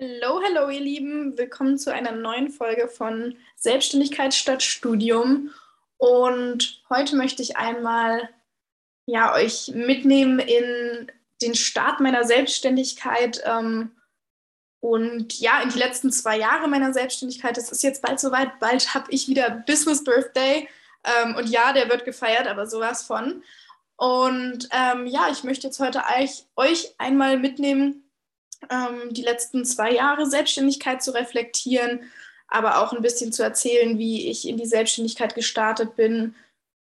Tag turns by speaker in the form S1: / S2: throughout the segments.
S1: Hallo, hallo, ihr Lieben. Willkommen zu einer neuen Folge von Selbstständigkeit statt Studium. Und heute möchte ich einmal ja, euch mitnehmen in den Start meiner Selbstständigkeit ähm, und ja, in die letzten zwei Jahre meiner Selbstständigkeit. Es ist jetzt bald soweit. Bald habe ich wieder Business Birthday. Ähm, und ja, der wird gefeiert, aber sowas von. Und ähm, ja, ich möchte jetzt heute euch einmal mitnehmen ähm, die letzten zwei Jahre Selbstständigkeit zu reflektieren, aber auch ein bisschen zu erzählen, wie ich in die Selbstständigkeit gestartet bin,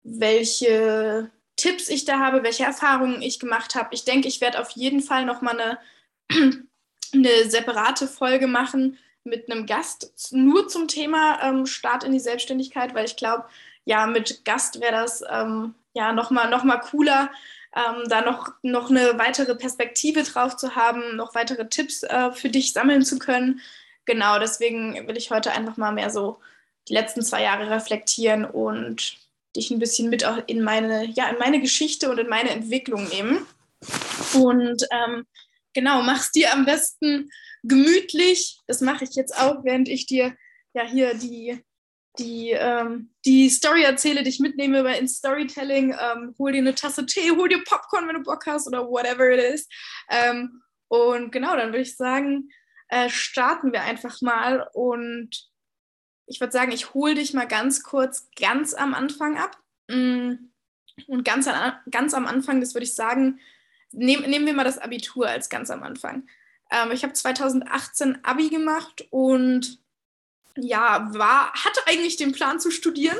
S1: welche Tipps ich da habe, welche Erfahrungen ich gemacht habe. Ich denke, ich werde auf jeden Fall nochmal eine, eine separate Folge machen mit einem Gast, nur zum Thema ähm, Start in die Selbstständigkeit, weil ich glaube, ja, mit Gast wäre das ähm, ja nochmal noch mal cooler, ähm, da noch, noch eine weitere Perspektive drauf zu haben, noch weitere Tipps äh, für dich sammeln zu können. Genau, deswegen will ich heute einfach mal mehr so die letzten zwei Jahre reflektieren und dich ein bisschen mit auch in meine, ja, in meine Geschichte und in meine Entwicklung nehmen. Und ähm, genau, mach's dir am besten gemütlich. Das mache ich jetzt auch, während ich dir ja hier die die, ähm, die Story erzähle, dich mitnehme bei in Storytelling. Ähm, hol dir eine Tasse Tee, hol dir Popcorn, wenn du Bock hast oder whatever it is. Ähm, und genau, dann würde ich sagen, äh, starten wir einfach mal. Und ich würde sagen, ich hole dich mal ganz kurz ganz am Anfang ab. Mm, und ganz, an, ganz am Anfang, das würde ich sagen, nehm, nehmen wir mal das Abitur als ganz am Anfang. Ähm, ich habe 2018 Abi gemacht und ja, war, hatte eigentlich den Plan zu studieren.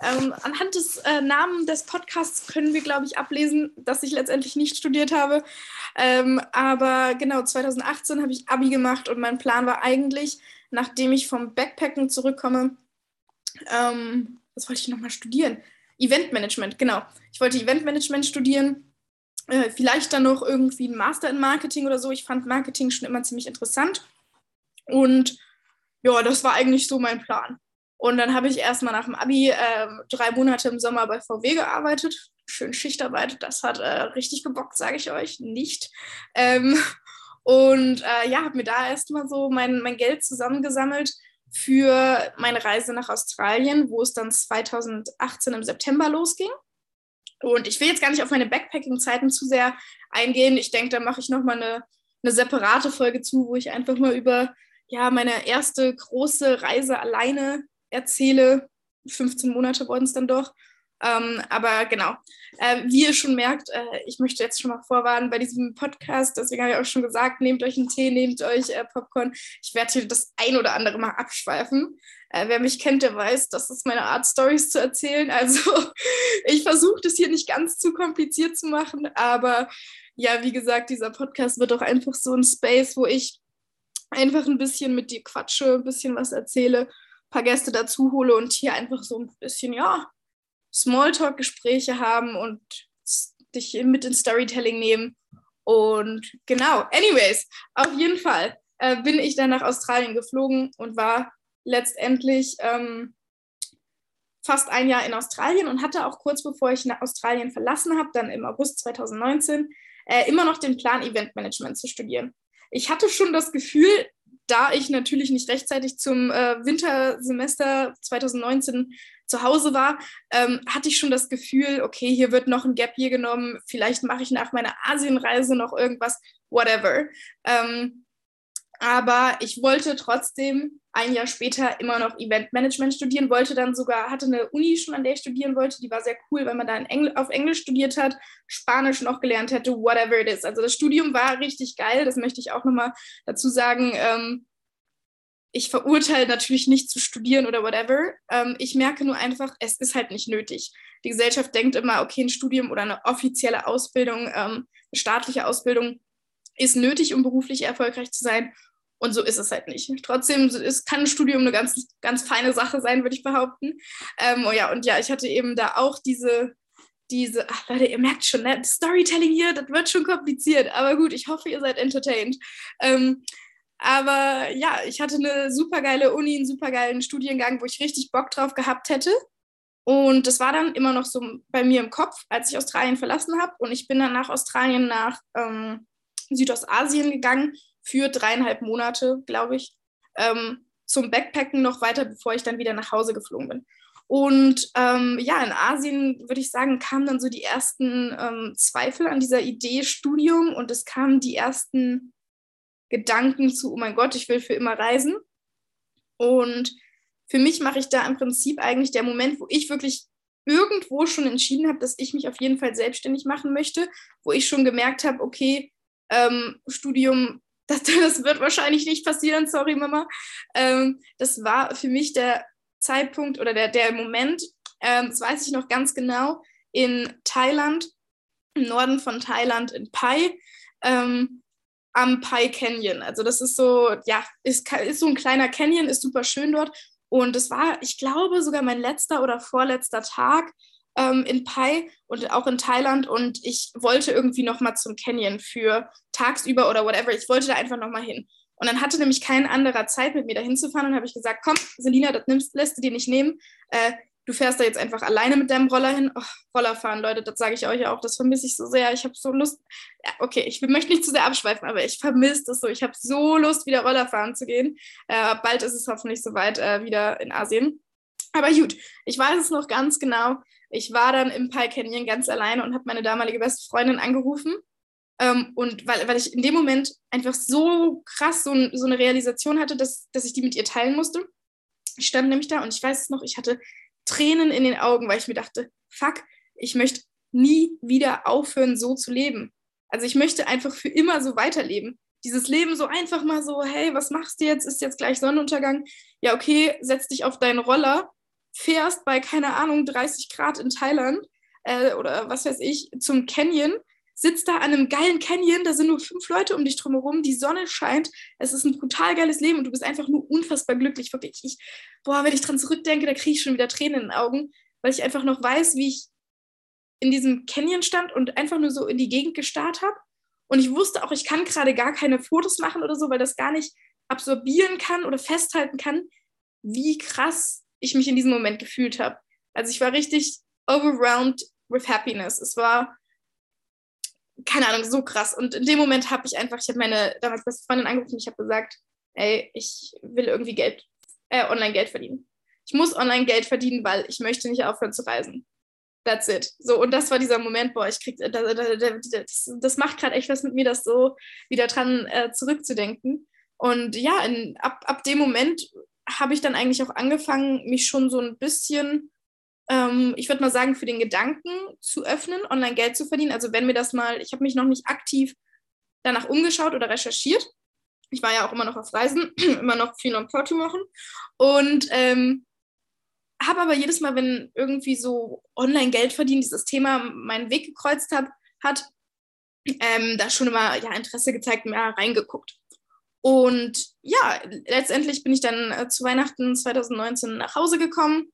S1: Ähm, anhand des äh, Namen des Podcasts können wir, glaube ich, ablesen, dass ich letztendlich nicht studiert habe. Ähm, aber genau, 2018 habe ich Abi gemacht und mein Plan war eigentlich, nachdem ich vom Backpacken zurückkomme, ähm, was wollte ich nochmal studieren? Eventmanagement, genau. Ich wollte Eventmanagement studieren. Äh, vielleicht dann noch irgendwie ein Master in Marketing oder so. Ich fand Marketing schon immer ziemlich interessant. Und ja, das war eigentlich so mein Plan. Und dann habe ich erstmal nach dem Abi äh, drei Monate im Sommer bei VW gearbeitet. Schön Schichtarbeit, das hat äh, richtig gebockt, sage ich euch nicht. Ähm, und äh, ja, habe mir da erstmal so mein, mein Geld zusammengesammelt für meine Reise nach Australien, wo es dann 2018 im September losging. Und ich will jetzt gar nicht auf meine Backpacking-Zeiten zu sehr eingehen. Ich denke, da mache ich nochmal eine, eine separate Folge zu, wo ich einfach mal über ja, meine erste große Reise alleine erzähle. 15 Monate wurden es dann doch. Ähm, aber genau, äh, wie ihr schon merkt, äh, ich möchte jetzt schon mal vorwarnen bei diesem Podcast, deswegen habe ich auch schon gesagt, nehmt euch einen Tee, nehmt euch äh, Popcorn. Ich werde hier das ein oder andere mal abschweifen. Äh, wer mich kennt, der weiß, das ist meine Art, Stories zu erzählen. Also ich versuche das hier nicht ganz zu kompliziert zu machen, aber ja, wie gesagt, dieser Podcast wird auch einfach so ein Space, wo ich einfach ein bisschen mit dir quatsche, ein bisschen was erzähle, ein paar Gäste dazu hole und hier einfach so ein bisschen, ja, Smalltalk-Gespräche haben und dich mit ins Storytelling nehmen. Und genau, anyways, auf jeden Fall äh, bin ich dann nach Australien geflogen und war letztendlich ähm, fast ein Jahr in Australien und hatte auch kurz bevor ich nach Australien verlassen habe, dann im August 2019, äh, immer noch den Plan, Eventmanagement zu studieren ich hatte schon das Gefühl, da ich natürlich nicht rechtzeitig zum äh, Wintersemester 2019 zu Hause war, ähm, hatte ich schon das Gefühl, okay, hier wird noch ein Gap hier genommen, vielleicht mache ich nach meiner Asienreise noch irgendwas, whatever. Ähm, aber ich wollte trotzdem ein Jahr später immer noch Eventmanagement studieren, wollte dann sogar, hatte eine Uni schon, an der ich studieren wollte, die war sehr cool, weil man da Engl auf Englisch studiert hat, Spanisch noch gelernt hätte, whatever it is. Also das Studium war richtig geil, das möchte ich auch nochmal dazu sagen. Ähm, ich verurteile natürlich nicht zu studieren oder whatever. Ähm, ich merke nur einfach, es ist halt nicht nötig. Die Gesellschaft denkt immer, okay, ein Studium oder eine offizielle Ausbildung, ähm, eine staatliche Ausbildung ist nötig, um beruflich erfolgreich zu sein. Und so ist es halt nicht. Trotzdem ist, kann ein Studium eine ganz, ganz feine Sache sein, würde ich behaupten. Ähm, oh ja, und ja, ich hatte eben da auch diese, diese, ach Leute, ihr merkt schon, ne? Storytelling hier, das wird schon kompliziert. Aber gut, ich hoffe, ihr seid entertained. Ähm, aber ja, ich hatte eine super geile Uni, einen super geilen Studiengang, wo ich richtig Bock drauf gehabt hätte. Und das war dann immer noch so bei mir im Kopf, als ich Australien verlassen habe. Und ich bin dann nach Australien nach ähm, Südostasien gegangen für dreieinhalb Monate, glaube ich, ähm, zum Backpacken noch weiter, bevor ich dann wieder nach Hause geflogen bin. Und ähm, ja, in Asien würde ich sagen, kamen dann so die ersten ähm, Zweifel an dieser Idee Studium und es kamen die ersten Gedanken zu, oh mein Gott, ich will für immer reisen. Und für mich mache ich da im Prinzip eigentlich der Moment, wo ich wirklich irgendwo schon entschieden habe, dass ich mich auf jeden Fall selbstständig machen möchte, wo ich schon gemerkt habe, okay, ähm, Studium, das, das, wird wahrscheinlich nicht passieren, sorry Mama. Ähm, das war für mich der Zeitpunkt oder der, der Moment, ähm, das weiß ich noch ganz genau, in Thailand, im Norden von Thailand, in Pai, ähm, am Pai Canyon. Also das ist so, ja, ist, ist so ein kleiner Canyon, ist super schön dort. Und es war, ich glaube, sogar mein letzter oder vorletzter Tag ähm, in Pai und auch in Thailand. Und ich wollte irgendwie noch mal zum Canyon für tagsüber oder whatever. Ich wollte da einfach noch mal hin. Und dann hatte nämlich kein anderer Zeit, mit mir da hinzufahren. Und habe ich gesagt, komm, Selina, das nimmst, lässt du dir nicht nehmen. Äh, du fährst da jetzt einfach alleine mit deinem Roller hin. Oh, Roller fahren, Leute, das sage ich euch auch. Das vermisse ich so sehr. Ich habe so Lust. Ja, okay, ich möchte nicht zu sehr abschweifen, aber ich vermisse das so. Ich habe so Lust, wieder Roller fahren zu gehen. Äh, bald ist es hoffentlich soweit äh, wieder in Asien. Aber gut, ich weiß es noch ganz genau. Ich war dann im Pai Canyon ganz alleine und habe meine damalige beste Freundin angerufen ähm, und weil, weil ich in dem Moment einfach so krass so, so eine Realisation hatte, dass, dass ich die mit ihr teilen musste. Ich stand nämlich da und ich weiß es noch, ich hatte Tränen in den Augen, weil ich mir dachte, fuck, ich möchte nie wieder aufhören, so zu leben. Also ich möchte einfach für immer so weiterleben. Dieses Leben so einfach mal so, hey, was machst du jetzt? Ist jetzt gleich Sonnenuntergang? Ja, okay, setz dich auf deinen Roller, fährst bei, keine Ahnung, 30 Grad in Thailand äh, oder was weiß ich, zum Canyon sitzt da an einem geilen Canyon, da sind nur fünf Leute um dich drumherum, die Sonne scheint, es ist ein brutal geiles Leben und du bist einfach nur unfassbar glücklich. Wirklich, ich, boah, wenn ich dran zurückdenke, da kriege ich schon wieder Tränen in den Augen, weil ich einfach noch weiß, wie ich in diesem Canyon stand und einfach nur so in die Gegend gestarrt habe. Und ich wusste auch, ich kann gerade gar keine Fotos machen oder so, weil das gar nicht absorbieren kann oder festhalten kann, wie krass ich mich in diesem Moment gefühlt habe. Also ich war richtig overwhelmed with happiness. Es war keine Ahnung, so krass. Und in dem Moment habe ich einfach, ich habe meine damals beste Freundin angerufen, ich habe gesagt, ey, ich will irgendwie Geld, äh, online Geld verdienen. Ich muss online Geld verdienen, weil ich möchte nicht aufhören zu reisen. That's it. So, und das war dieser Moment, boah, ich krieg, das, das, das macht gerade echt was mit mir, das so wieder dran äh, zurückzudenken. Und ja, in, ab, ab dem Moment habe ich dann eigentlich auch angefangen, mich schon so ein bisschen ähm, ich würde mal sagen, für den Gedanken zu öffnen, online Geld zu verdienen. Also wenn mir das mal, ich habe mich noch nicht aktiv danach umgeschaut oder recherchiert. Ich war ja auch immer noch auf Reisen, immer noch viel Non-Pro machen. Und ähm, habe aber jedes Mal, wenn irgendwie so online Geld verdienen, dieses Thema meinen Weg gekreuzt hab, hat, ähm, da schon immer ja, Interesse gezeigt, mehr reingeguckt. Und ja, letztendlich bin ich dann äh, zu Weihnachten 2019 nach Hause gekommen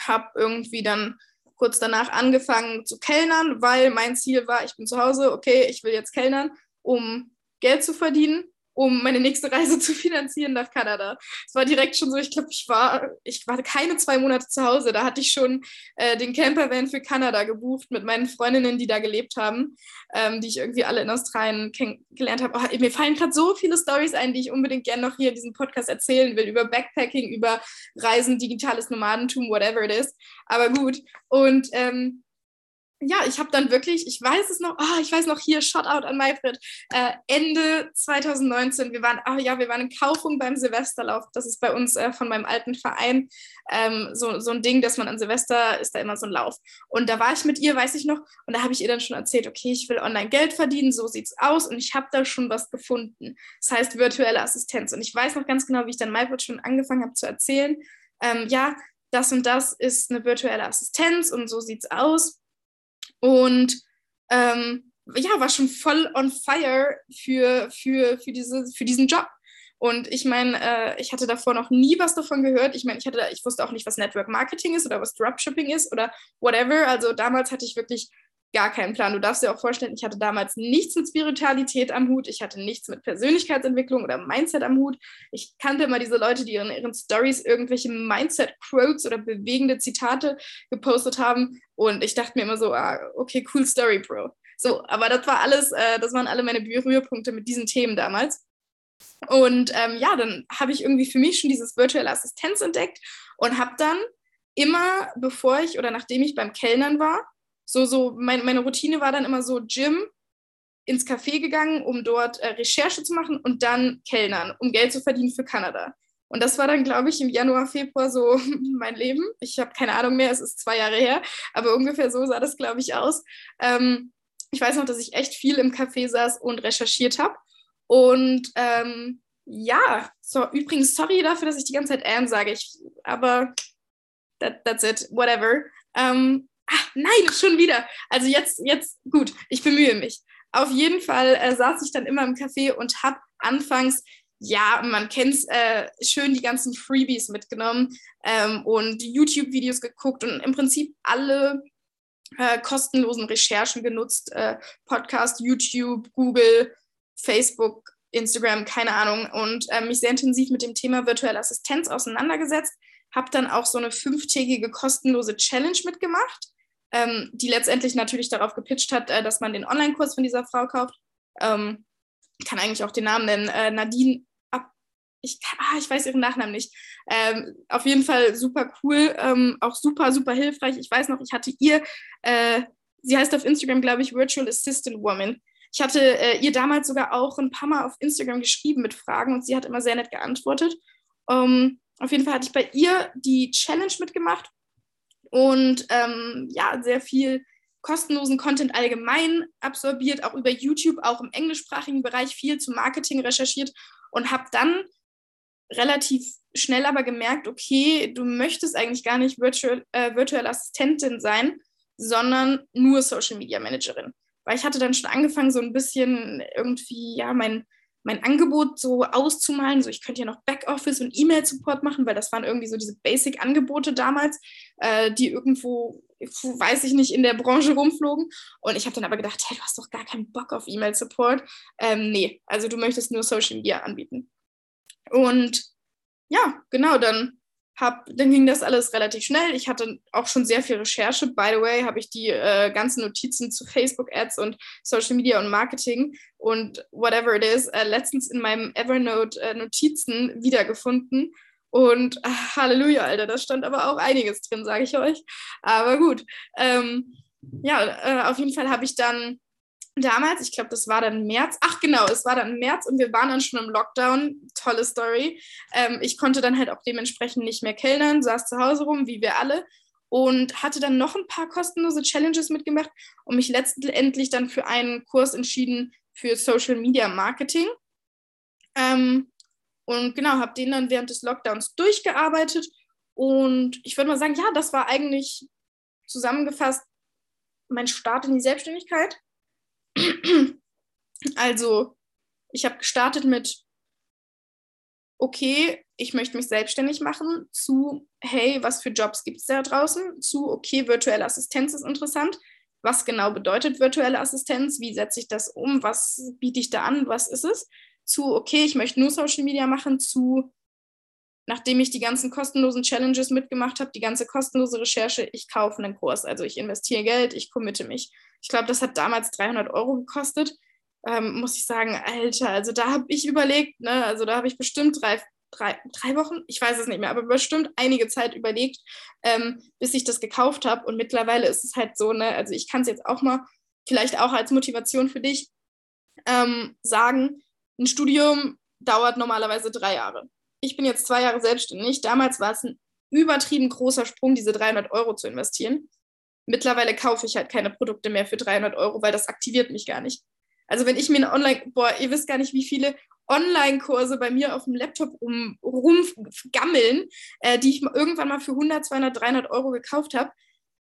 S1: habe irgendwie dann kurz danach angefangen zu kellnern, weil mein Ziel war, ich bin zu Hause, okay, ich will jetzt kellnern, um Geld zu verdienen um meine nächste Reise zu finanzieren nach Kanada. Es war direkt schon so, ich glaube, ich war, ich war keine zwei Monate zu Hause. Da hatte ich schon äh, den Campervan für Kanada gebucht mit meinen Freundinnen, die da gelebt haben, ähm, die ich irgendwie alle in Australien kennengelernt habe. Oh, mir fallen gerade so viele Stories ein, die ich unbedingt gerne noch hier in diesem Podcast erzählen will, über Backpacking, über Reisen, digitales Nomadentum, whatever it is. Aber gut. Und ähm, ja, ich habe dann wirklich, ich weiß es noch, oh, ich weiß noch hier, Shoutout an Maifred, äh, Ende 2019, wir waren, oh ja, wir waren in Kaufung beim Silvesterlauf. Das ist bei uns äh, von meinem alten Verein ähm, so, so ein Ding, dass man an Silvester ist da immer so ein Lauf. Und da war ich mit ihr, weiß ich noch, und da habe ich ihr dann schon erzählt, okay, ich will online Geld verdienen, so sieht's aus und ich habe da schon was gefunden. Das heißt virtuelle Assistenz. Und ich weiß noch ganz genau, wie ich dann Maifred schon angefangen habe zu erzählen, ähm, ja, das und das ist eine virtuelle Assistenz und so sieht's aus und ähm, ja, war schon voll on fire für, für, für, diese, für diesen Job. Und ich meine, äh, ich hatte davor noch nie was davon gehört. Ich meine, ich ich wusste auch nicht, was Network Marketing ist oder was Dropshipping ist oder whatever. Also damals hatte ich wirklich gar keinen Plan. Du darfst dir auch vorstellen, ich hatte damals nichts mit Spiritualität am Hut, ich hatte nichts mit Persönlichkeitsentwicklung oder Mindset am Hut. Ich kannte immer diese Leute, die in ihren Stories irgendwelche Mindset-Quotes oder bewegende Zitate gepostet haben. Und ich dachte mir immer so, ah, okay, cool Story, Bro. So, aber das war alles, äh, das waren alle meine Berührpunkte mit diesen Themen damals. Und ähm, ja, dann habe ich irgendwie für mich schon dieses virtuelle Assistenz entdeckt und habe dann immer, bevor ich oder nachdem ich beim Kellnern war, so, so, mein, meine Routine war dann immer so Gym, ins Café gegangen, um dort äh, Recherche zu machen und dann Kellnern, um Geld zu verdienen für Kanada. Und das war dann, glaube ich, im Januar, Februar so mein Leben. Ich habe keine Ahnung mehr, es ist zwei Jahre her, aber ungefähr so sah das, glaube ich, aus. Ähm, ich weiß noch, dass ich echt viel im Café saß und recherchiert habe. Und ähm, ja, so übrigens, sorry dafür, dass ich die ganze Zeit Anne sage, ich, aber that, that's it, whatever. Ähm, ach, nein, schon wieder. Also jetzt, jetzt, gut, ich bemühe mich. Auf jeden Fall äh, saß ich dann immer im Café und habe anfangs, ja, man kennt es, äh, schön die ganzen Freebies mitgenommen ähm, und YouTube-Videos geguckt und im Prinzip alle äh, kostenlosen Recherchen genutzt. Äh, Podcast, YouTube, Google, Facebook, Instagram, keine Ahnung. Und äh, mich sehr intensiv mit dem Thema virtuelle Assistenz auseinandergesetzt. Habe dann auch so eine fünftägige kostenlose Challenge mitgemacht, ähm, die letztendlich natürlich darauf gepitcht hat, äh, dass man den Online-Kurs von dieser Frau kauft. Ähm, ich kann eigentlich auch den Namen nennen. Äh, Nadine ich, ah, ich weiß ihren Nachnamen nicht. Ähm, auf jeden Fall super cool, ähm, auch super, super hilfreich. Ich weiß noch, ich hatte ihr, äh, sie heißt auf Instagram, glaube ich, Virtual Assistant Woman. Ich hatte äh, ihr damals sogar auch ein paar Mal auf Instagram geschrieben mit Fragen und sie hat immer sehr nett geantwortet. Ähm, auf jeden Fall hatte ich bei ihr die Challenge mitgemacht und ähm, ja, sehr viel kostenlosen Content allgemein absorbiert, auch über YouTube, auch im englischsprachigen Bereich viel zu Marketing recherchiert und habe dann relativ schnell aber gemerkt, okay, du möchtest eigentlich gar nicht Virtual, äh, virtuelle Assistentin sein, sondern nur Social Media Managerin. Weil ich hatte dann schon angefangen, so ein bisschen irgendwie, ja, mein, mein Angebot so auszumalen. So, ich könnte ja noch Backoffice und E-Mail-Support machen, weil das waren irgendwie so diese Basic-Angebote damals, äh, die irgendwo, weiß ich nicht, in der Branche rumflogen. Und ich habe dann aber gedacht, hey, du hast doch gar keinen Bock auf E-Mail-Support. Ähm, nee, also du möchtest nur Social Media anbieten. Und ja, genau, dann, hab, dann ging das alles relativ schnell. Ich hatte auch schon sehr viel Recherche. By the way, habe ich die äh, ganzen Notizen zu Facebook-Ads und Social Media und Marketing und whatever it is äh, letztens in meinem Evernote-Notizen äh, wiedergefunden. Und ach, Halleluja, Alter, da stand aber auch einiges drin, sage ich euch. Aber gut. Ähm, ja, äh, auf jeden Fall habe ich dann damals, ich glaube, das war dann März, ach genau, es war dann März und wir waren dann schon im Lockdown, tolle Story. Ähm, ich konnte dann halt auch dementsprechend nicht mehr kellnern, saß zu Hause rum, wie wir alle und hatte dann noch ein paar kostenlose Challenges mitgemacht und mich letztendlich dann für einen Kurs entschieden für Social Media Marketing. Ähm, und genau, habe den dann während des Lockdowns durchgearbeitet und ich würde mal sagen, ja, das war eigentlich zusammengefasst mein Start in die Selbstständigkeit. Also, ich habe gestartet mit, okay, ich möchte mich selbstständig machen, zu, hey, was für Jobs gibt es da draußen, zu, okay, virtuelle Assistenz ist interessant. Was genau bedeutet virtuelle Assistenz? Wie setze ich das um? Was biete ich da an? Was ist es? Zu, okay, ich möchte nur Social Media machen, zu, nachdem ich die ganzen kostenlosen Challenges mitgemacht habe, die ganze kostenlose Recherche, ich kaufe einen Kurs. Also ich investiere Geld, ich committe mich. Ich glaube, das hat damals 300 Euro gekostet. Ähm, muss ich sagen, Alter, also da habe ich überlegt, ne, also da habe ich bestimmt drei, drei, drei Wochen, ich weiß es nicht mehr, aber bestimmt einige Zeit überlegt, ähm, bis ich das gekauft habe. Und mittlerweile ist es halt so, ne, also ich kann es jetzt auch mal vielleicht auch als Motivation für dich ähm, sagen, ein Studium dauert normalerweise drei Jahre. Ich bin jetzt zwei Jahre selbstständig. Damals war es ein übertrieben großer Sprung, diese 300 Euro zu investieren mittlerweile kaufe ich halt keine Produkte mehr für 300 Euro, weil das aktiviert mich gar nicht. Also wenn ich mir eine Online, boah, ihr wisst gar nicht, wie viele Online-Kurse bei mir auf dem Laptop rum, rumgammeln, äh, die ich irgendwann mal für 100, 200, 300 Euro gekauft habe.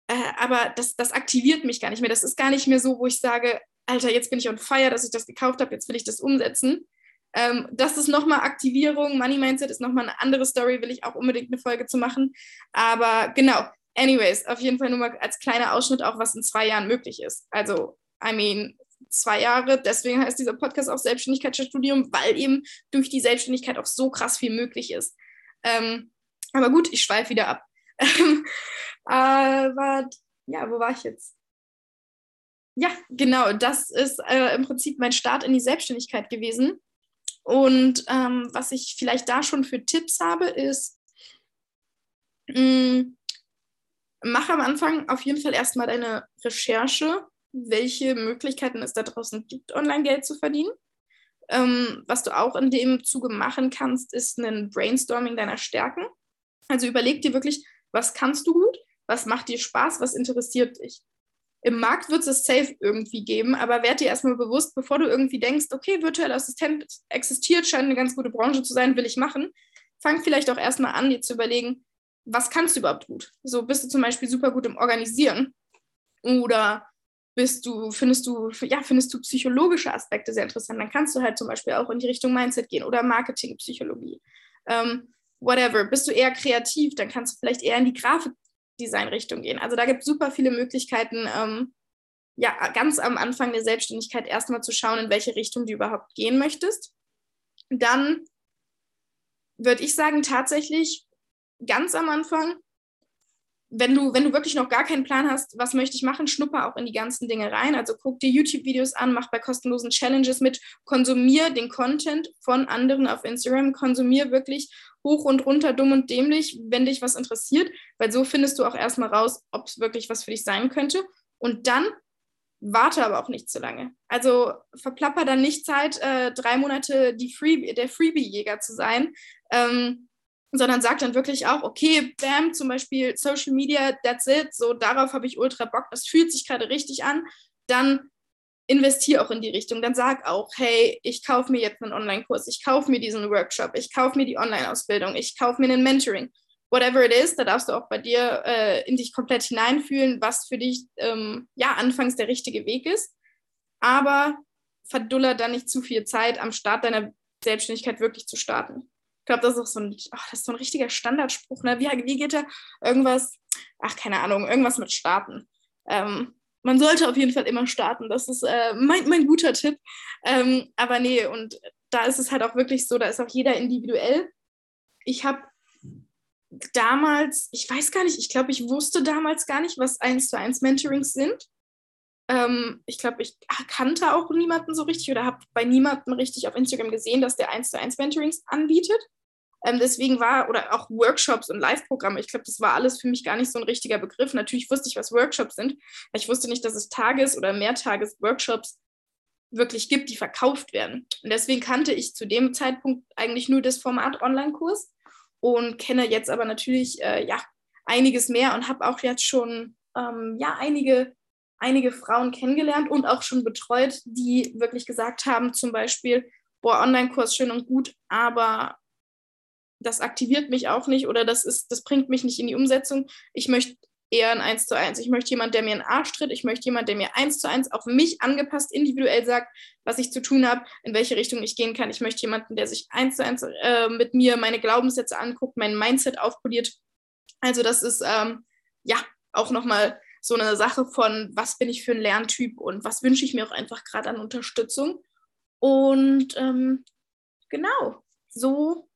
S1: Äh, aber das, das aktiviert mich gar nicht mehr. Das ist gar nicht mehr so, wo ich sage, Alter, jetzt bin ich on fire, dass ich das gekauft habe, jetzt will ich das umsetzen. Ähm, das ist nochmal Aktivierung. Money Mindset ist nochmal eine andere Story, will ich auch unbedingt eine Folge zu machen. Aber genau, Anyways, auf jeden Fall nur mal als kleiner Ausschnitt auch, was in zwei Jahren möglich ist. Also, I mean, zwei Jahre, deswegen heißt dieser Podcast auch Selbstständigkeitsstudium, weil eben durch die Selbstständigkeit auch so krass viel möglich ist. Ähm, aber gut, ich schweife wieder ab. aber ja, wo war ich jetzt? Ja, genau, das ist äh, im Prinzip mein Start in die Selbstständigkeit gewesen. Und ähm, was ich vielleicht da schon für Tipps habe, ist, mh, mm, mach am Anfang auf jeden Fall erstmal deine Recherche, welche Möglichkeiten es da draußen gibt, Online-Geld zu verdienen. Ähm, was du auch in dem Zuge machen kannst, ist ein Brainstorming deiner Stärken. Also überleg dir wirklich, was kannst du gut, was macht dir Spaß, was interessiert dich. Im Markt wird es safe irgendwie geben, aber werd dir erstmal bewusst, bevor du irgendwie denkst, okay, virtueller Assistent existiert, scheint eine ganz gute Branche zu sein, will ich machen. Fang vielleicht auch erstmal an, dir zu überlegen, was kannst du überhaupt gut? So bist du zum Beispiel super gut im Organisieren oder bist du, findest du, ja, findest du psychologische Aspekte sehr interessant, dann kannst du halt zum Beispiel auch in die Richtung Mindset gehen oder Marketingpsychologie. Ähm, whatever. Bist du eher kreativ, dann kannst du vielleicht eher in die Grafik Design-Richtung gehen. Also da gibt es super viele Möglichkeiten, ähm, ja, ganz am Anfang der Selbstständigkeit erstmal zu schauen, in welche Richtung du überhaupt gehen möchtest. Dann würde ich sagen, tatsächlich ganz am Anfang wenn du, wenn du wirklich noch gar keinen Plan hast, was möchte ich machen, schnupper auch in die ganzen Dinge rein. Also guck dir YouTube-Videos an, mach bei kostenlosen Challenges mit, konsumier den Content von anderen auf Instagram, konsumier wirklich hoch und runter, dumm und dämlich, wenn dich was interessiert, weil so findest du auch erstmal raus, ob es wirklich was für dich sein könnte. Und dann warte aber auch nicht zu lange. Also verplapper dann nicht Zeit, äh, drei Monate die Free, der Freebie-Jäger zu sein. Ähm, sondern sagt dann wirklich auch, okay, bam, zum Beispiel Social Media, that's it, so darauf habe ich ultra Bock, das fühlt sich gerade richtig an, dann investiere auch in die Richtung, dann sag auch, hey, ich kaufe mir jetzt einen Online-Kurs, ich kaufe mir diesen Workshop, ich kaufe mir die Online-Ausbildung, ich kaufe mir einen Mentoring, whatever it is, da darfst du auch bei dir äh, in dich komplett hineinfühlen, was für dich ähm, ja anfangs der richtige Weg ist, aber verduller dann nicht zu viel Zeit am Start deiner Selbstständigkeit wirklich zu starten. Ich glaube, das ist auch so ein, ach, das ist so ein richtiger Standardspruch. Ne? Wie, wie geht der? Irgendwas, ach, keine Ahnung, irgendwas mit Starten. Ähm, man sollte auf jeden Fall immer starten. Das ist äh, mein, mein guter Tipp. Ähm, aber nee, und da ist es halt auch wirklich so, da ist auch jeder individuell. Ich habe damals, ich weiß gar nicht, ich glaube, ich wusste damals gar nicht, was 1 zu 1 Mentorings sind. Ähm, ich glaube, ich kannte auch niemanden so richtig oder habe bei niemandem richtig auf Instagram gesehen, dass der 1 zu 1 Mentorings anbietet. Ähm, deswegen war, oder auch Workshops und Live-Programme, ich glaube, das war alles für mich gar nicht so ein richtiger Begriff. Natürlich wusste ich, was Workshops sind, aber ich wusste nicht, dass es Tages- oder Mehrtages-Workshops wirklich gibt, die verkauft werden. Und deswegen kannte ich zu dem Zeitpunkt eigentlich nur das Format Online-Kurs und kenne jetzt aber natürlich äh, ja, einiges mehr und habe auch jetzt schon ähm, ja, einige, einige Frauen kennengelernt und auch schon betreut, die wirklich gesagt haben, zum Beispiel, boah, Online-Kurs schön und gut, aber das aktiviert mich auch nicht oder das ist, das bringt mich nicht in die Umsetzung. Ich möchte eher ein Eins zu eins. Ich möchte jemanden, der mir einen Arsch tritt. Ich möchte jemanden, der mir eins zu eins auf mich angepasst, individuell sagt, was ich zu tun habe, in welche Richtung ich gehen kann. Ich möchte jemanden, der sich eins zu eins äh, mit mir meine Glaubenssätze anguckt, mein Mindset aufpoliert. Also das ist ähm, ja auch nochmal so eine Sache von, was bin ich für ein Lerntyp und was wünsche ich mir auch einfach gerade an Unterstützung. Und ähm, genau, so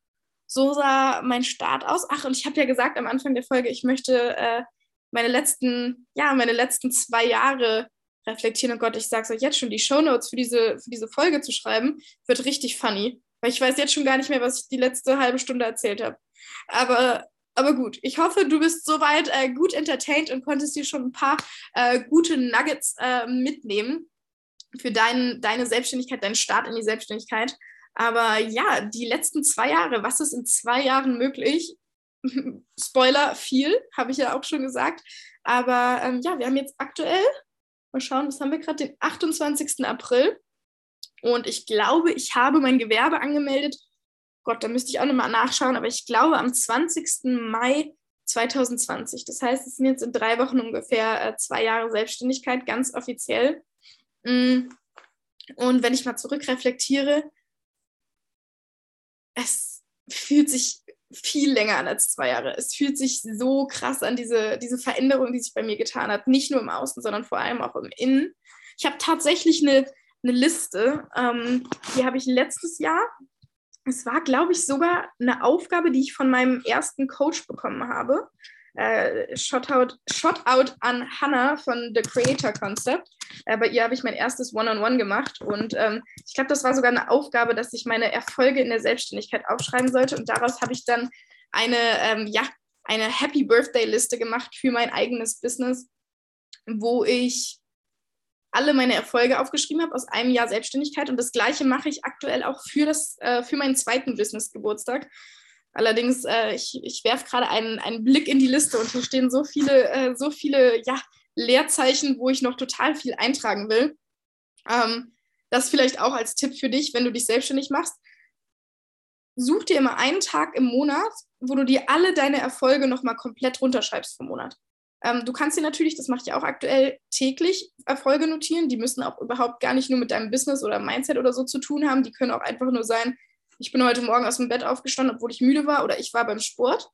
S1: so sah mein Start aus. Ach, und ich habe ja gesagt am Anfang der Folge, ich möchte äh, meine letzten, ja, meine letzten zwei Jahre reflektieren. Und Gott, ich sage es euch jetzt schon, die Shownotes für diese, für diese Folge zu schreiben, wird richtig funny. Weil ich weiß jetzt schon gar nicht mehr, was ich die letzte halbe Stunde erzählt habe. Aber, aber gut, ich hoffe, du bist soweit äh, gut entertained und konntest dir schon ein paar äh, gute Nuggets äh, mitnehmen für dein, deine Selbstständigkeit, deinen Start in die Selbstständigkeit. Aber ja, die letzten zwei Jahre, was ist in zwei Jahren möglich? Spoiler, viel, habe ich ja auch schon gesagt. Aber ähm, ja, wir haben jetzt aktuell, mal schauen, was haben wir gerade, den 28. April. Und ich glaube, ich habe mein Gewerbe angemeldet. Gott, da müsste ich auch nochmal nachschauen, aber ich glaube am 20. Mai 2020. Das heißt, es sind jetzt in drei Wochen ungefähr äh, zwei Jahre Selbstständigkeit, ganz offiziell. Mm. Und wenn ich mal zurückreflektiere, es fühlt sich viel länger an als zwei Jahre. Es fühlt sich so krass an, diese, diese Veränderung, die sich bei mir getan hat. Nicht nur im Außen, sondern vor allem auch im Innen. Ich habe tatsächlich eine, eine Liste, ähm, die habe ich letztes Jahr, es war, glaube ich, sogar eine Aufgabe, die ich von meinem ersten Coach bekommen habe. Äh, Shotout, Shotout an Hannah von The Creator Concept. Äh, bei ihr habe ich mein erstes One-on-One -on -One gemacht und ähm, ich glaube, das war sogar eine Aufgabe, dass ich meine Erfolge in der Selbstständigkeit aufschreiben sollte und daraus habe ich dann eine, ähm, ja, eine Happy Birthday Liste gemacht für mein eigenes Business, wo ich alle meine Erfolge aufgeschrieben habe aus einem Jahr Selbstständigkeit und das gleiche mache ich aktuell auch für, das, äh, für meinen zweiten Business-Geburtstag. Allerdings, äh, ich, ich werfe gerade einen, einen Blick in die Liste und hier stehen so viele, äh, so viele ja, Leerzeichen, wo ich noch total viel eintragen will. Ähm, das vielleicht auch als Tipp für dich, wenn du dich selbstständig machst. Such dir immer einen Tag im Monat, wo du dir alle deine Erfolge nochmal komplett runterschreibst vom Monat. Ähm, du kannst dir natürlich, das mache ich auch aktuell, täglich Erfolge notieren. Die müssen auch überhaupt gar nicht nur mit deinem Business oder Mindset oder so zu tun haben. Die können auch einfach nur sein, ich bin heute Morgen aus dem Bett aufgestanden, obwohl ich müde war oder ich war beim Sport.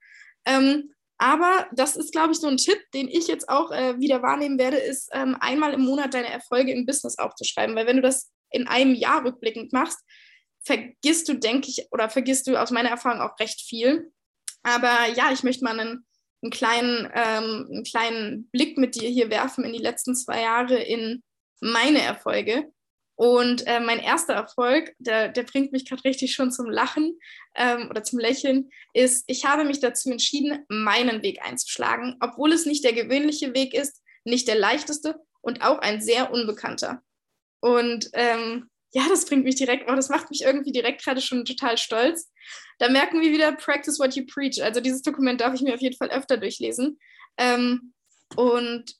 S1: Ähm, aber das ist, glaube ich, so ein Tipp, den ich jetzt auch äh, wieder wahrnehmen werde, ist ähm, einmal im Monat deine Erfolge im Business aufzuschreiben. Weil wenn du das in einem Jahr rückblickend machst, vergisst du, denke ich, oder vergisst du aus meiner Erfahrung auch recht viel. Aber ja, ich möchte mal einen einen kleinen, ähm, einen kleinen Blick mit dir hier werfen in die letzten zwei Jahre in meine Erfolge. Und äh, mein erster Erfolg, der, der bringt mich gerade richtig schon zum Lachen ähm, oder zum Lächeln, ist, ich habe mich dazu entschieden, meinen Weg einzuschlagen, obwohl es nicht der gewöhnliche Weg ist, nicht der leichteste und auch ein sehr unbekannter. Und ähm, ja, das bringt mich direkt, oh, das macht mich irgendwie direkt gerade schon total stolz. Da merken wir wieder, practice what you preach. Also dieses Dokument darf ich mir auf jeden Fall öfter durchlesen. Ähm, und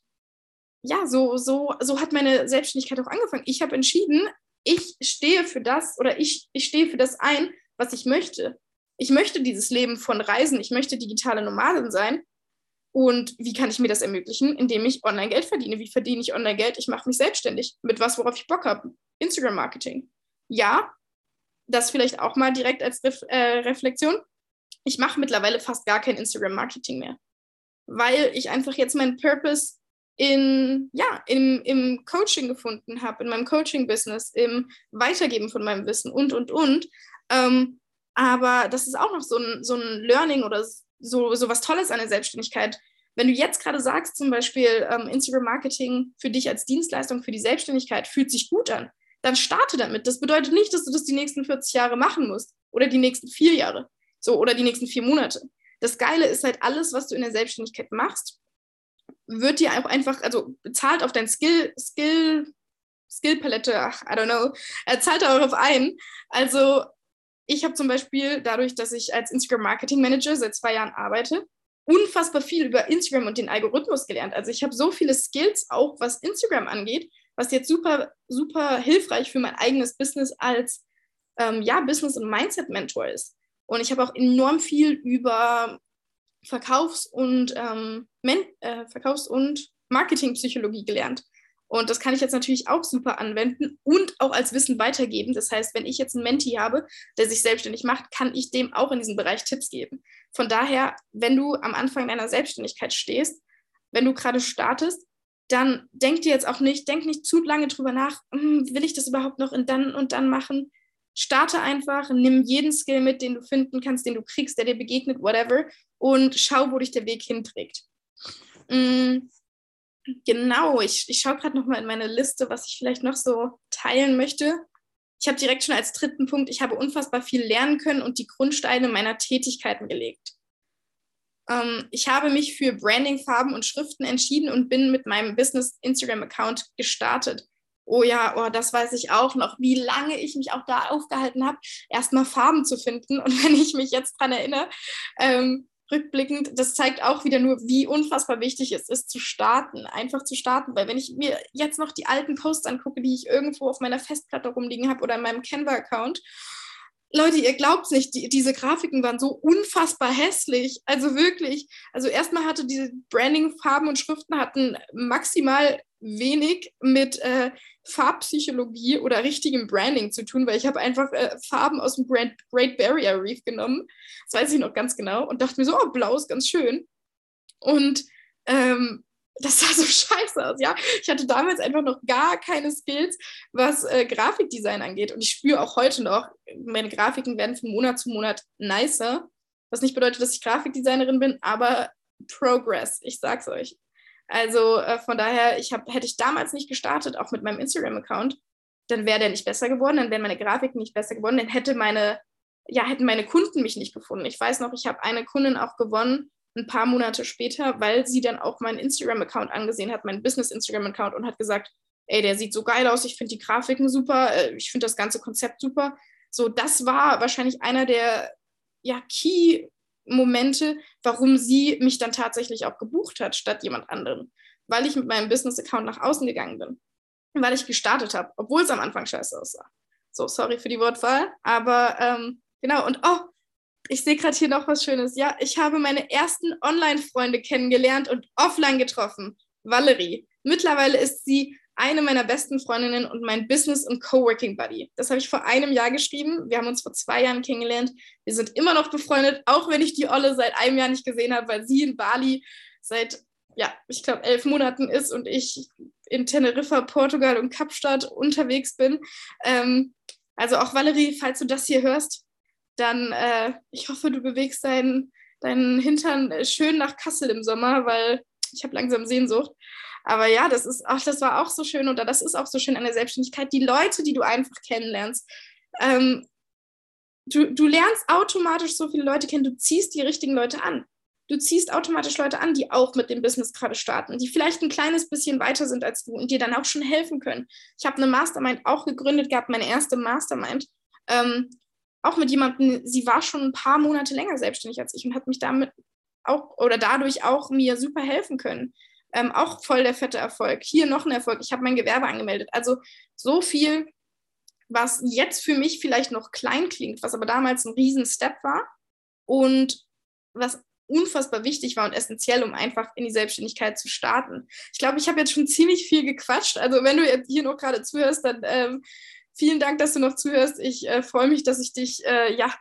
S1: ja, so, so, so hat meine Selbstständigkeit auch angefangen. Ich habe entschieden, ich stehe für das oder ich, ich stehe für das ein, was ich möchte. Ich möchte dieses Leben von Reisen, ich möchte digitale Nomadin sein. Und wie kann ich mir das ermöglichen? Indem ich online Geld verdiene. Wie verdiene ich online Geld? Ich mache mich selbstständig mit was, worauf ich Bock habe. Instagram-Marketing. Ja, das vielleicht auch mal direkt als Ref äh, Reflexion. Ich mache mittlerweile fast gar kein Instagram-Marketing mehr, weil ich einfach jetzt meinen Purpose in, ja, im, im Coaching gefunden habe, in meinem Coaching-Business, im Weitergeben von meinem Wissen und, und, und. Ähm, aber das ist auch noch so ein, so ein Learning oder so, so was Tolles an der Selbstständigkeit. Wenn du jetzt gerade sagst, zum Beispiel ähm, Instagram-Marketing für dich als Dienstleistung für die Selbstständigkeit fühlt sich gut an, dann starte damit. Das bedeutet nicht, dass du das die nächsten 40 Jahre machen musst oder die nächsten vier Jahre so oder die nächsten vier Monate. Das Geile ist halt alles, was du in der Selbstständigkeit machst, wird dir auch einfach, also bezahlt auf dein Skill, Skill, Skillpalette, ach, I don't know, er zahlt darauf ein. Also ich habe zum Beispiel dadurch, dass ich als Instagram Marketing Manager seit zwei Jahren arbeite, unfassbar viel über Instagram und den Algorithmus gelernt. Also ich habe so viele Skills auch, was Instagram angeht, was jetzt super, super hilfreich für mein eigenes Business als ähm, ja, Business- und Mindset-Mentor ist. Und ich habe auch enorm viel über Verkaufs- und, ähm, äh, Verkaufs- und Marketingpsychologie gelernt. Und das kann ich jetzt natürlich auch super anwenden und auch als Wissen weitergeben. Das heißt, wenn ich jetzt einen Menti habe, der sich selbstständig macht, kann ich dem auch in diesem Bereich Tipps geben. Von daher, wenn du am Anfang deiner Selbstständigkeit stehst, wenn du gerade startest, dann denk dir jetzt auch nicht, denk nicht zu lange drüber nach, hm, will ich das überhaupt noch in dann und dann machen? Starte einfach, nimm jeden Skill mit, den du finden kannst, den du kriegst, der dir begegnet, whatever, und schau, wo dich der Weg hinträgt. Mhm. Genau, ich, ich schaue gerade nochmal in meine Liste, was ich vielleicht noch so teilen möchte. Ich habe direkt schon als dritten Punkt, ich habe unfassbar viel lernen können und die Grundsteine meiner Tätigkeiten gelegt. Ähm, ich habe mich für Branding, Farben und Schriften entschieden und bin mit meinem Business Instagram-Account gestartet. Oh ja, oh, das weiß ich auch noch, wie lange ich mich auch da aufgehalten habe, erstmal Farben zu finden. Und wenn ich mich jetzt daran erinnere, ähm, rückblickend, das zeigt auch wieder nur, wie unfassbar wichtig es ist, zu starten, einfach zu starten. Weil wenn ich mir jetzt noch die alten Posts angucke, die ich irgendwo auf meiner Festplatte rumliegen habe oder in meinem Canva-Account, Leute, ihr glaubt es nicht, die, diese Grafiken waren so unfassbar hässlich. Also wirklich, also erstmal hatte diese Branding-Farben und Schriften hatten maximal wenig mit äh, Farbpsychologie oder richtigem Branding zu tun, weil ich habe einfach äh, Farben aus dem Grand, Great Barrier Reef genommen. Das weiß ich noch ganz genau und dachte mir so, oh, blau ist ganz schön. Und ähm, das sah so scheiße aus, ja. Ich hatte damals einfach noch gar keine Skills, was äh, Grafikdesign angeht. Und ich spüre auch heute noch, meine Grafiken werden von Monat zu Monat nicer. Was nicht bedeutet, dass ich Grafikdesignerin bin, aber Progress, ich sag's euch. Also äh, von daher, ich hab, hätte ich damals nicht gestartet, auch mit meinem Instagram-Account, dann wäre der nicht besser geworden, dann wären meine Grafiken nicht besser geworden, dann hätte meine, ja, hätten meine Kunden mich nicht gefunden. Ich weiß noch, ich habe eine Kundin auch gewonnen, ein paar Monate später, weil sie dann auch meinen Instagram-Account angesehen hat, meinen Business-Instagram-Account und hat gesagt, ey, der sieht so geil aus, ich finde die Grafiken super, äh, ich finde das ganze Konzept super. So, das war wahrscheinlich einer der ja, Key-Momente, warum sie mich dann tatsächlich auch gebucht hat, statt jemand anderen. Weil ich mit meinem Business-Account nach außen gegangen bin. Weil ich gestartet habe, obwohl es am Anfang scheiße aussah. So, sorry für die Wortwahl, aber ähm, genau, und oh, ich sehe gerade hier noch was Schönes. Ja, ich habe meine ersten Online-Freunde kennengelernt und offline getroffen. Valerie. Mittlerweile ist sie eine meiner besten Freundinnen und mein Business- und Coworking Buddy. Das habe ich vor einem Jahr geschrieben. Wir haben uns vor zwei Jahren kennengelernt. Wir sind immer noch befreundet, auch wenn ich die Olle seit einem Jahr nicht gesehen habe, weil sie in Bali seit, ja, ich glaube, elf Monaten ist und ich in Teneriffa, Portugal und Kapstadt unterwegs bin. Ähm, also auch Valerie, falls du das hier hörst, dann äh, ich hoffe, du bewegst deinen, deinen Hintern schön nach Kassel im Sommer, weil ich habe langsam Sehnsucht. Aber ja, das ist auch, das war auch so schön oder das ist auch so schön an der Selbstständigkeit. Die Leute, die du einfach kennenlernst. Ähm, du, du lernst automatisch so viele Leute kennen, du ziehst die richtigen Leute an. Du ziehst automatisch Leute an, die auch mit dem Business gerade starten, die vielleicht ein kleines bisschen weiter sind als du und dir dann auch schon helfen können. Ich habe eine Mastermind auch gegründet gehabt, meine erste Mastermind. Ähm, auch mit jemandem, sie war schon ein paar Monate länger selbstständig als ich und hat mich damit auch oder dadurch auch mir super helfen können. Ähm, auch voll der fette Erfolg. Hier noch ein Erfolg. Ich habe mein Gewerbe angemeldet. Also so viel, was jetzt für mich vielleicht noch klein klingt, was aber damals ein riesen Step war und was unfassbar wichtig war und essentiell, um einfach in die Selbstständigkeit zu starten. Ich glaube, ich habe jetzt schon ziemlich viel gequatscht. Also wenn du jetzt hier noch gerade zuhörst, dann ähm, vielen Dank, dass du noch zuhörst. Ich äh, freue mich, dass ich dich äh, ja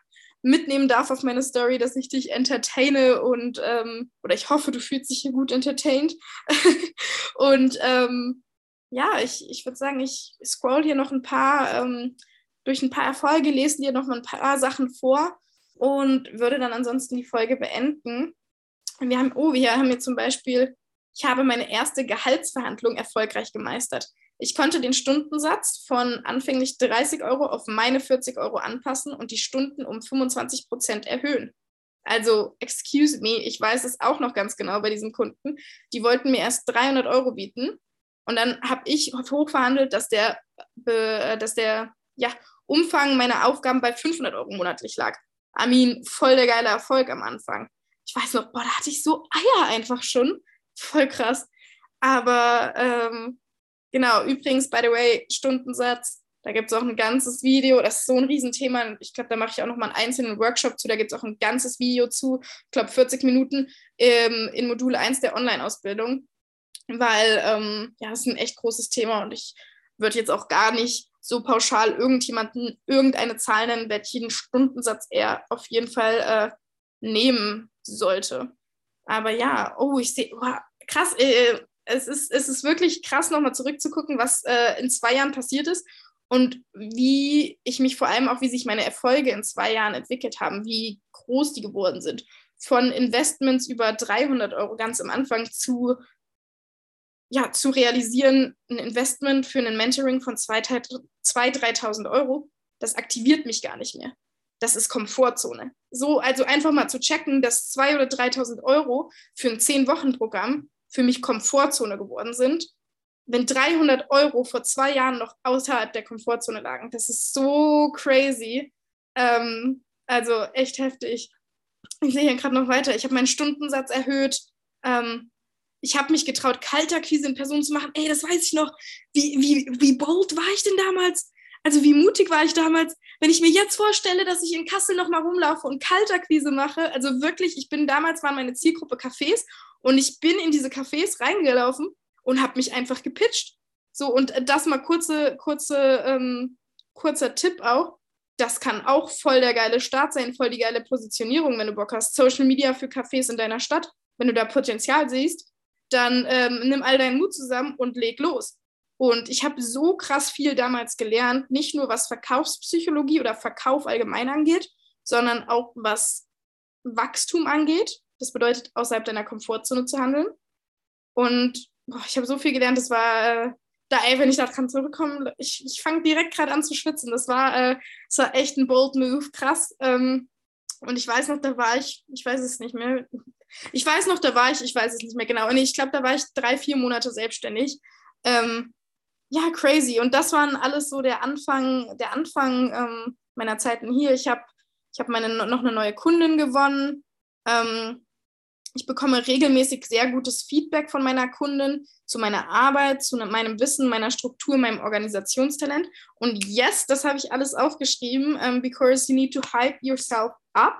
S1: mitnehmen darf auf meine Story, dass ich dich entertaine und ähm, oder ich hoffe, du fühlst dich hier gut entertained. und ähm, ja, ich, ich würde sagen, ich scroll hier noch ein paar, ähm, durch ein paar Erfolge, lesen dir noch mal ein paar Sachen vor und würde dann ansonsten die Folge beenden. Wir haben, oh, wir haben hier zum Beispiel, ich habe meine erste Gehaltsverhandlung erfolgreich gemeistert. Ich konnte den Stundensatz von anfänglich 30 Euro auf meine 40 Euro anpassen und die Stunden um 25 Prozent erhöhen. Also, excuse me, ich weiß es auch noch ganz genau bei diesem Kunden. Die wollten mir erst 300 Euro bieten und dann habe ich hochverhandelt, dass der, dass der ja, Umfang meiner Aufgaben bei 500 Euro monatlich lag. Amin, voll der geile Erfolg am Anfang. Ich weiß noch, boah, da hatte ich so Eier einfach schon. Voll krass. Aber ähm, Genau, übrigens, by the way, Stundensatz, da gibt es auch ein ganzes Video, das ist so ein Riesenthema. Ich glaube, da mache ich auch nochmal einen einzelnen Workshop zu, da gibt es auch ein ganzes Video zu, ich glaube 40 Minuten ähm, in Modul 1 der Online-Ausbildung, weil ähm, ja, das ist ein echt großes Thema und ich würde jetzt auch gar nicht so pauschal irgendjemanden irgendeine Zahl nennen, welchen Stundensatz er auf jeden Fall äh, nehmen sollte. Aber ja, oh, ich sehe, oh, krass, äh, es ist, es ist wirklich krass, nochmal zurückzugucken, was äh, in zwei Jahren passiert ist und wie ich mich vor allem auch, wie sich meine Erfolge in zwei Jahren entwickelt haben, wie groß die geworden sind. Von Investments über 300 Euro ganz am Anfang zu, ja, zu realisieren, ein Investment für ein Mentoring von 2.000, 3.000 Euro, das aktiviert mich gar nicht mehr. Das ist Komfortzone. So, also einfach mal zu checken, dass 2.000 oder 3.000 Euro für ein 10-Wochen-Programm für mich Komfortzone geworden sind. Wenn 300 Euro vor zwei Jahren noch außerhalb der Komfortzone lagen, das ist so crazy. Ähm, also echt heftig. Ich sehe hier gerade noch weiter. Ich habe meinen Stundensatz erhöht. Ähm, ich habe mich getraut, Kaltakquise in Person zu machen. Ey, das weiß ich noch. Wie, wie, wie bold war ich denn damals? Also wie mutig war ich damals? Wenn ich mir jetzt vorstelle, dass ich in Kassel nochmal rumlaufe und Kaltakquise mache, also wirklich, ich bin damals, waren meine Zielgruppe Cafés und ich bin in diese Cafés reingelaufen und habe mich einfach gepitcht. So, und das mal kurze, kurze, ähm, kurzer Tipp auch. Das kann auch voll der geile Start sein, voll die geile Positionierung, wenn du Bock hast. Social Media für Cafés in deiner Stadt. Wenn du da Potenzial siehst, dann ähm, nimm all deinen Mut zusammen und leg los. Und ich habe so krass viel damals gelernt, nicht nur was Verkaufspsychologie oder Verkauf allgemein angeht, sondern auch was Wachstum angeht, Das bedeutet, außerhalb deiner Komfortzone zu handeln. Und boah, ich habe so viel gelernt, das war, äh, da, ey, wenn ich da dran zurückkomme, ich, ich fange direkt gerade an zu schwitzen. Das war, äh, das war echt ein bold Move, krass. Ähm, und ich weiß noch, da war ich, ich weiß es nicht mehr. Ich weiß noch, da war ich, ich weiß es nicht mehr genau. Und ich glaube, da war ich drei, vier Monate selbstständig. Ähm, ja, crazy. Und das waren alles so der Anfang, der Anfang ähm, meiner Zeiten hier. Ich habe ich hab noch eine neue Kundin gewonnen. Ähm, ich bekomme regelmäßig sehr gutes Feedback von meiner Kundin zu meiner Arbeit, zu meinem Wissen, meiner Struktur, meinem Organisationstalent. Und yes, das habe ich alles aufgeschrieben, um, ähm, because you need to hype yourself up.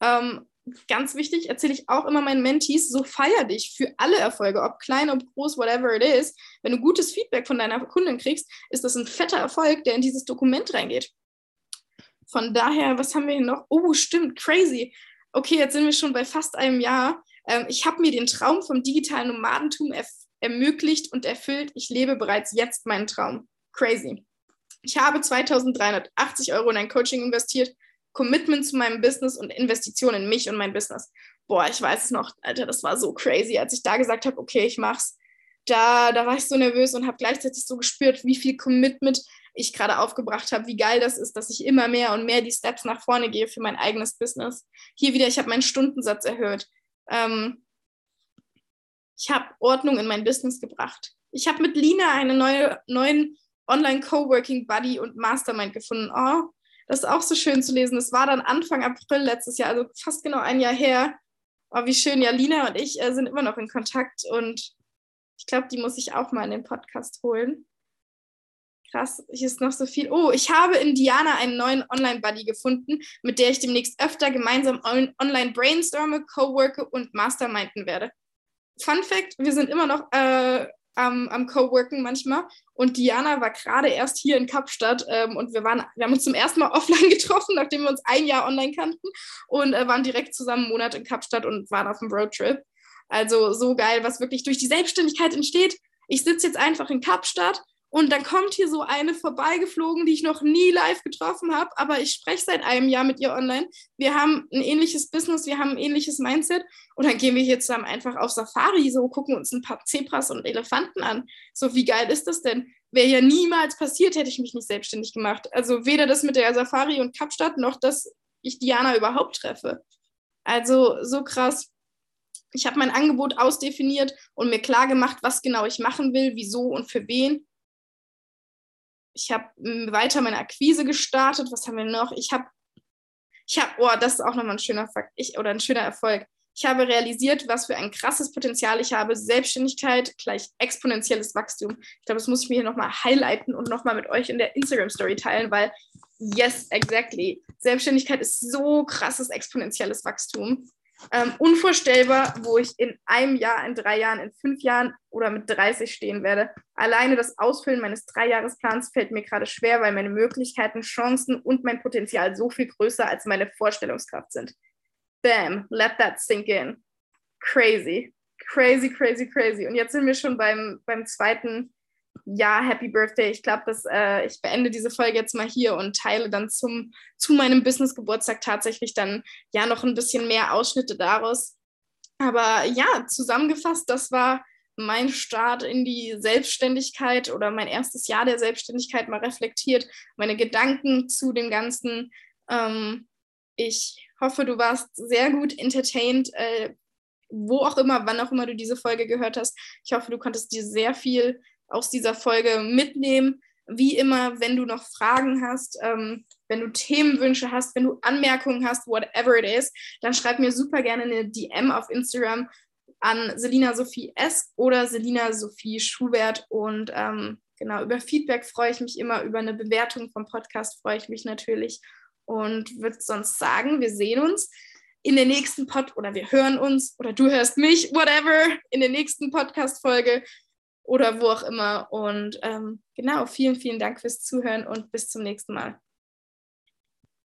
S1: Um, ähm, ganz wichtig, erzähle ich auch immer meinen Mentees, so feier dich für alle Erfolge, ob klein, ob groß, whatever it is. Wenn du gutes Feedback von deiner Kundin kriegst, ist das ein fetter Erfolg, der in dieses Dokument reingeht. Von daher, was haben wir hier noch? Oh, stimmt, crazy okay, jetzt sind wir schon bei fast einem Jahr. Ähm, ich habe mir den Traum vom digitalen Nomadentum er ermöglicht und erfüllt. Ich lebe bereits jetzt meinen Traum. Crazy. Ich habe 2380 Euro in ein Coaching investiert, Commitment zu meinem Business und Investition in mich und mein Business. Boah, ich weiß es noch, Alter, das war so crazy, als ich da gesagt habe, okay, ich mach's. Da, da war ich so nervös und habe gleichzeitig so gespürt, wie viel Commitment ich gerade aufgebracht habe, wie geil das ist, dass ich immer mehr und mehr die Steps nach vorne gehe für mein eigenes Business. Hier wieder, ich habe meinen Stundensatz erhöht. Ähm, ich habe Ordnung in mein Business gebracht. Ich habe mit Lina einen neue, neuen Online-Coworking-Buddy und Mastermind gefunden. Oh, das ist auch so schön zu lesen. Das war dann Anfang April letztes Jahr, also fast genau ein Jahr her. Oh, wie schön. Ja, Lina und ich äh, sind immer noch in Kontakt und ich glaube, die muss ich auch mal in den Podcast holen krass, hier ist noch so viel. Oh, ich habe in Diana einen neuen Online-Buddy gefunden, mit der ich demnächst öfter gemeinsam on online brainstorme, co-worke und masterminden werde. Fun Fact, wir sind immer noch äh, am, am Co-worken manchmal und Diana war gerade erst hier in Kapstadt ähm, und wir, waren, wir haben uns zum ersten Mal offline getroffen, nachdem wir uns ein Jahr online kannten und äh, waren direkt zusammen einen Monat in Kapstadt und waren auf dem Roadtrip. Also so geil, was wirklich durch die Selbstständigkeit entsteht. Ich sitze jetzt einfach in Kapstadt und dann kommt hier so eine vorbeigeflogen, die ich noch nie live getroffen habe, aber ich spreche seit einem Jahr mit ihr online. Wir haben ein ähnliches Business, wir haben ein ähnliches Mindset. Und dann gehen wir hier zusammen einfach auf Safari, so gucken uns ein paar Zebras und Elefanten an. So, wie geil ist das denn? Wäre ja niemals passiert, hätte ich mich nicht selbstständig gemacht. Also weder das mit der Safari und Kapstadt, noch dass ich Diana überhaupt treffe. Also so krass. Ich habe mein Angebot ausdefiniert und mir klar gemacht, was genau ich machen will, wieso und für wen ich habe weiter meine Akquise gestartet. Was haben wir noch? Ich habe, ich habe, oh, das ist auch nochmal ein schöner Fakt, ich, oder ein schöner Erfolg. Ich habe realisiert, was für ein krasses Potenzial ich habe. Selbstständigkeit gleich exponentielles Wachstum. Ich glaube, das muss ich mir hier nochmal highlighten und nochmal mit euch in der Instagram-Story teilen, weil, yes, exactly. Selbstständigkeit ist so krasses exponentielles Wachstum ähm, unvorstellbar, wo ich in einem Jahr, in drei Jahren, in fünf Jahren oder mit 30 stehen werde. Alleine das Ausfüllen meines Dreijahresplans fällt mir gerade schwer, weil meine Möglichkeiten, Chancen und mein Potenzial so viel größer als meine Vorstellungskraft sind. Bam, let that sink in. Crazy, crazy, crazy, crazy. Und jetzt sind wir schon beim, beim zweiten ja, Happy Birthday. Ich glaube, dass äh, ich beende diese Folge jetzt mal hier und teile dann zum, zu meinem Business-Geburtstag tatsächlich dann ja noch ein bisschen mehr Ausschnitte daraus. Aber ja, zusammengefasst, das war mein Start in die Selbstständigkeit oder mein erstes Jahr der Selbstständigkeit mal reflektiert, meine Gedanken zu dem Ganzen. Ähm, ich hoffe, du warst sehr gut entertained, äh, wo auch immer, wann auch immer du diese Folge gehört hast. Ich hoffe, du konntest dir sehr viel aus dieser Folge mitnehmen. Wie immer, wenn du noch Fragen hast, ähm, wenn du Themenwünsche hast, wenn du Anmerkungen hast, whatever it is, dann schreib mir super gerne eine DM auf Instagram an Selina Sophie S. oder Selina Sophie Schubert. Und ähm, genau, über Feedback freue ich mich immer, über eine Bewertung vom Podcast freue ich mich natürlich. Und würde sonst sagen, wir sehen uns in der nächsten Pod oder wir hören uns oder du hörst mich, whatever, in der nächsten Podcast-Folge oder wo auch immer. Und ähm, genau, vielen, vielen Dank fürs Zuhören und bis zum nächsten Mal.